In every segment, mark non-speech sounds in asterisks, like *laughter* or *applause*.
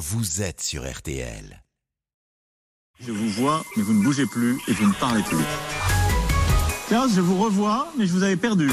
vous êtes sur RTL. Je vous vois, mais vous ne bougez plus et vous ne parlez plus. Tiens, je vous revois, mais je vous avais perdu.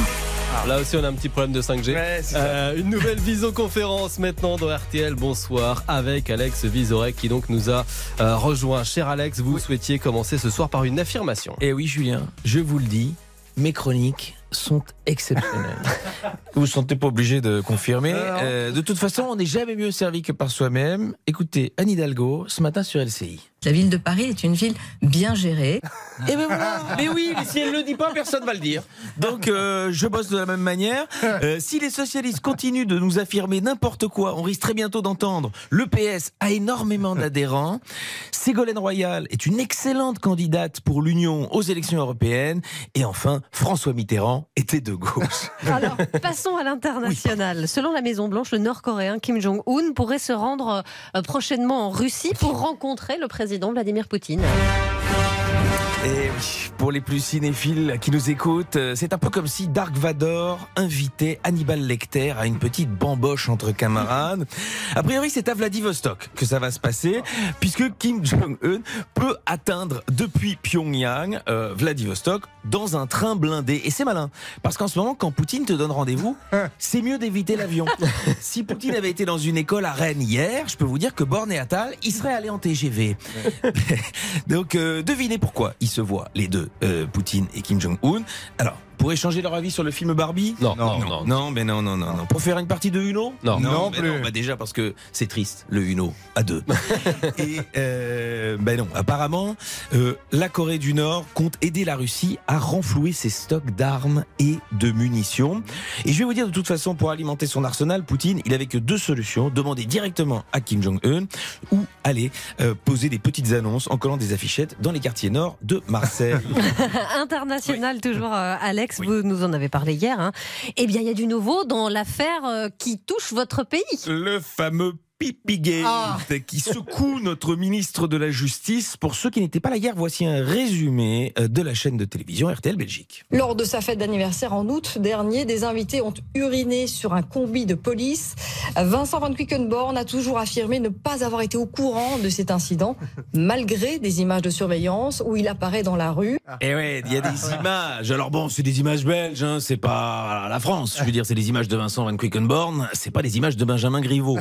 Là aussi, on a un petit problème de 5G. Euh, une nouvelle visioconférence maintenant dans RTL. Bonsoir avec Alex Vizorek qui donc nous a euh, rejoint. Cher Alex, vous souhaitiez commencer ce soir par une affirmation. Eh oui, Julien, je vous le dis, mes chroniques sont exceptionnelles. *laughs* vous ne sentez pas obligé de confirmer. Euh, de toute façon, on n'est jamais mieux servi que par soi-même. Écoutez, Anne Hidalgo, ce matin sur LCI. La ville de Paris est une ville bien gérée. Et ben voilà. Mais oui, mais si elle le dit pas, personne va le dire. Donc euh, je bosse de la même manière. Euh, si les socialistes continuent de nous affirmer n'importe quoi, on risque très bientôt d'entendre. Le PS a énormément d'adhérents. Ségolène Royal est une excellente candidate pour l'Union aux élections européennes. Et enfin, François Mitterrand était de gauche. Alors, passons à l'international. Selon la Maison Blanche, le Nord-Coréen Kim Jong-un pourrait se rendre euh, prochainement en Russie pour rencontrer le président Vladimir Poutine. Et oui, pour les plus cinéphiles qui nous écoutent, euh, c'est un peu comme si Dark Vador invitait Hannibal Lecter à une petite bamboche entre camarades. A priori, c'est à Vladivostok que ça va se passer, puisque Kim Jong-un peut atteindre depuis Pyongyang, euh, Vladivostok, dans un train blindé. Et c'est malin, parce qu'en ce moment, quand Poutine te donne rendez-vous, c'est mieux d'éviter l'avion. *laughs* si Poutine avait été dans une école à Rennes hier, je peux vous dire que Borne et Attal, il serait allé en TGV. *laughs* Donc, euh, devinez pourquoi ils se voient, les deux, euh, Poutine et Kim Jong-un. Alors, pour échanger leur avis sur le film Barbie Non, non, non. Non, mais non, non, non, non. Pour faire une partie de Uno Non. non, Non mais bah déjà parce que c'est triste, le Uno à deux. *laughs* et euh, ben non, apparemment, euh, la Corée du Nord compte aider la Russie à renflouer ses stocks d'armes et de munitions. Et je vais vous dire de toute façon, pour alimenter son arsenal, Poutine, il avait que deux solutions demander directement à Kim Jong-un ou aller euh, poser des petites annonces en collant des affichettes dans les quartiers nord de Marseille. *laughs* International, toujours, euh, Alex, vous nous en avez parlé hier. hein. Eh bien, il y a du nouveau dans l'affaire euh, qui touche votre pays. Le fameux Pipigate Ah. *laughs* qui secoue notre ministre de la Justice. Pour ceux qui n'étaient pas là hier, voici un résumé euh, de la chaîne de télévision RTL Belgique. Lors de sa fête d'anniversaire en août dernier, des invités ont uriné sur un combi de police. Vincent Van Quickenborn a toujours affirmé ne pas avoir été au courant de cet incident, malgré des images de surveillance où il apparaît dans la rue. Et ouais, il y a des images. Alors bon, c'est des images belges, hein, c'est pas la France. Je veux dire, c'est des images de Vincent Van Quickenborn, c'est pas des images de Benjamin Griveaux.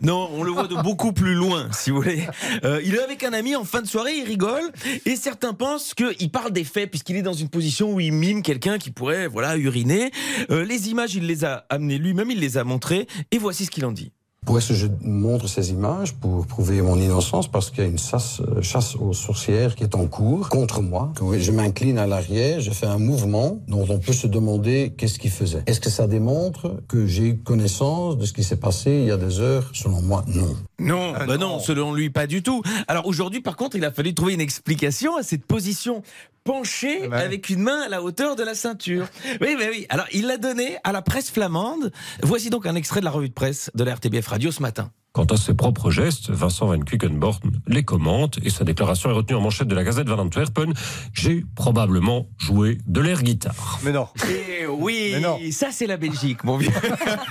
Non, *laughs* on le voit de beaucoup plus loin, si vous voulez. Euh, il est avec un ami en fin de soirée, il rigole, et certains pensent qu'il parle des faits puisqu'il est dans une position où il mime quelqu'un qui pourrait, voilà, uriner. Euh, les images, il les a amenées lui-même, il les a montrées, et voici ce qu'il en dit. Pourquoi est-ce que je montre ces images Pour prouver mon innocence, parce qu'il y a une chasse, euh, chasse aux sorcières qui est en cours contre moi. Je m'incline à l'arrière, je fais un mouvement dont on peut se demander qu'est-ce qu'il faisait. Est-ce que ça démontre que j'ai eu connaissance de ce qui s'est passé il y a des heures? Selon moi, non. Non, bah non, selon lui, pas du tout. Alors aujourd'hui, par contre, il a fallu trouver une explication à cette position penchée avec une main à la hauteur de la ceinture. Oui, oui, oui. Alors il l'a donné à la presse flamande. Voici donc un extrait de la revue de presse de la RTBF Radio ce matin. Quant à ses propres gestes, Vincent Van Quickenborn les commente et sa déclaration est retenue en manchette de la Gazette van Antwerpen. J'ai probablement joué de l'air guitare. Mais non. Eh oui, Mais non. ça c'est la Belgique, mon vieux.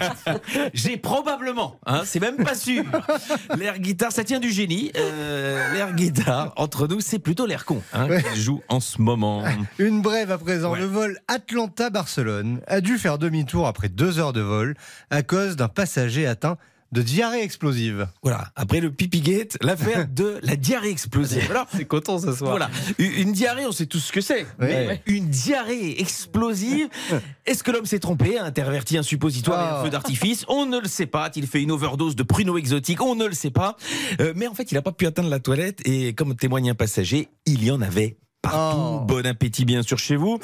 *laughs* J'ai probablement, hein, c'est même pas sûr. L'air guitare, ça tient du génie. Euh, l'air guitare, entre nous, c'est plutôt l'air con hein, Ouais. qu'il joue en ce moment. Une brève à présent. Ouais. Le vol Atlanta-Barcelone a dû faire demi-tour après deux heures de vol à cause d'un passager atteint de diarrhée explosive. Voilà, après le Pipigate, l'affaire *laughs* de la diarrhée explosive. Alors, C'est coton ce soir. Voilà, une diarrhée, on sait tous ce que c'est. Une diarrhée explosive. Est-ce que l'homme s'est trompé, a interverti un suppositoire avec un Ah. feu d'artifice? On ne le sait pas. A-t-il fait une overdose de pruneaux exotiques? On ne le sait pas. Euh, mais en fait, il n'a pas pu atteindre la toilette et comme témoigne un passager, il y en avait. Partout. Oh. Bon appétit bien sûr chez vous.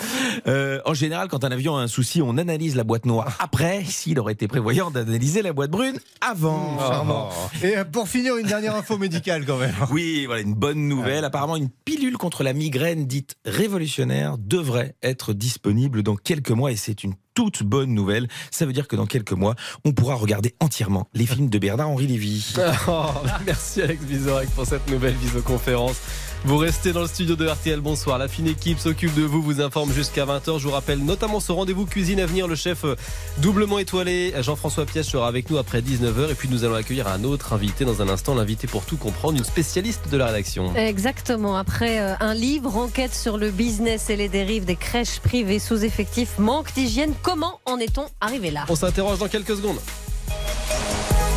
Euh, en général, quand un avion a un souci, on analyse la boîte noire après. S'il aurait été prévoyant d'analyser la boîte brune avant. Charmant. Et euh, pour finir, une dernière info médicale quand même. *laughs* Oui, voilà une bonne nouvelle. Apparemment, une pilule contre la migraine dite révolutionnaire devrait être disponible dans quelques mois et c'est une toute bonne nouvelle. Ça veut dire que dans quelques mois, on pourra regarder entièrement les *laughs* films de Bernard-Henri Lévy. Oh, merci Alex Vizorek pour cette nouvelle visioconférence. Vous restez dans le studio de RTL. Bonsoir. La fine équipe s'occupe de vous, vous informe jusqu'à 20h. Je vous rappelle notamment ce rendez-vous cuisine à venir. Le chef euh, doublement étoilé, Jean-François Piège, sera avec nous après 19h. Et puis nous allons accueillir un autre invité dans un instant, l'invité pour tout comprendre, une spécialiste de la rédaction. Exactement. Après euh, un livre, enquête sur le business et les dérives des crèches privées sous effectif, manque d'hygiène. Comment en est-on arrivé là On s'interroge dans quelques secondes.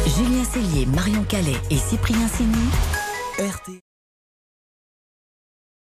Julien Cellier, Marion Calais et Cyprien Sini. RT.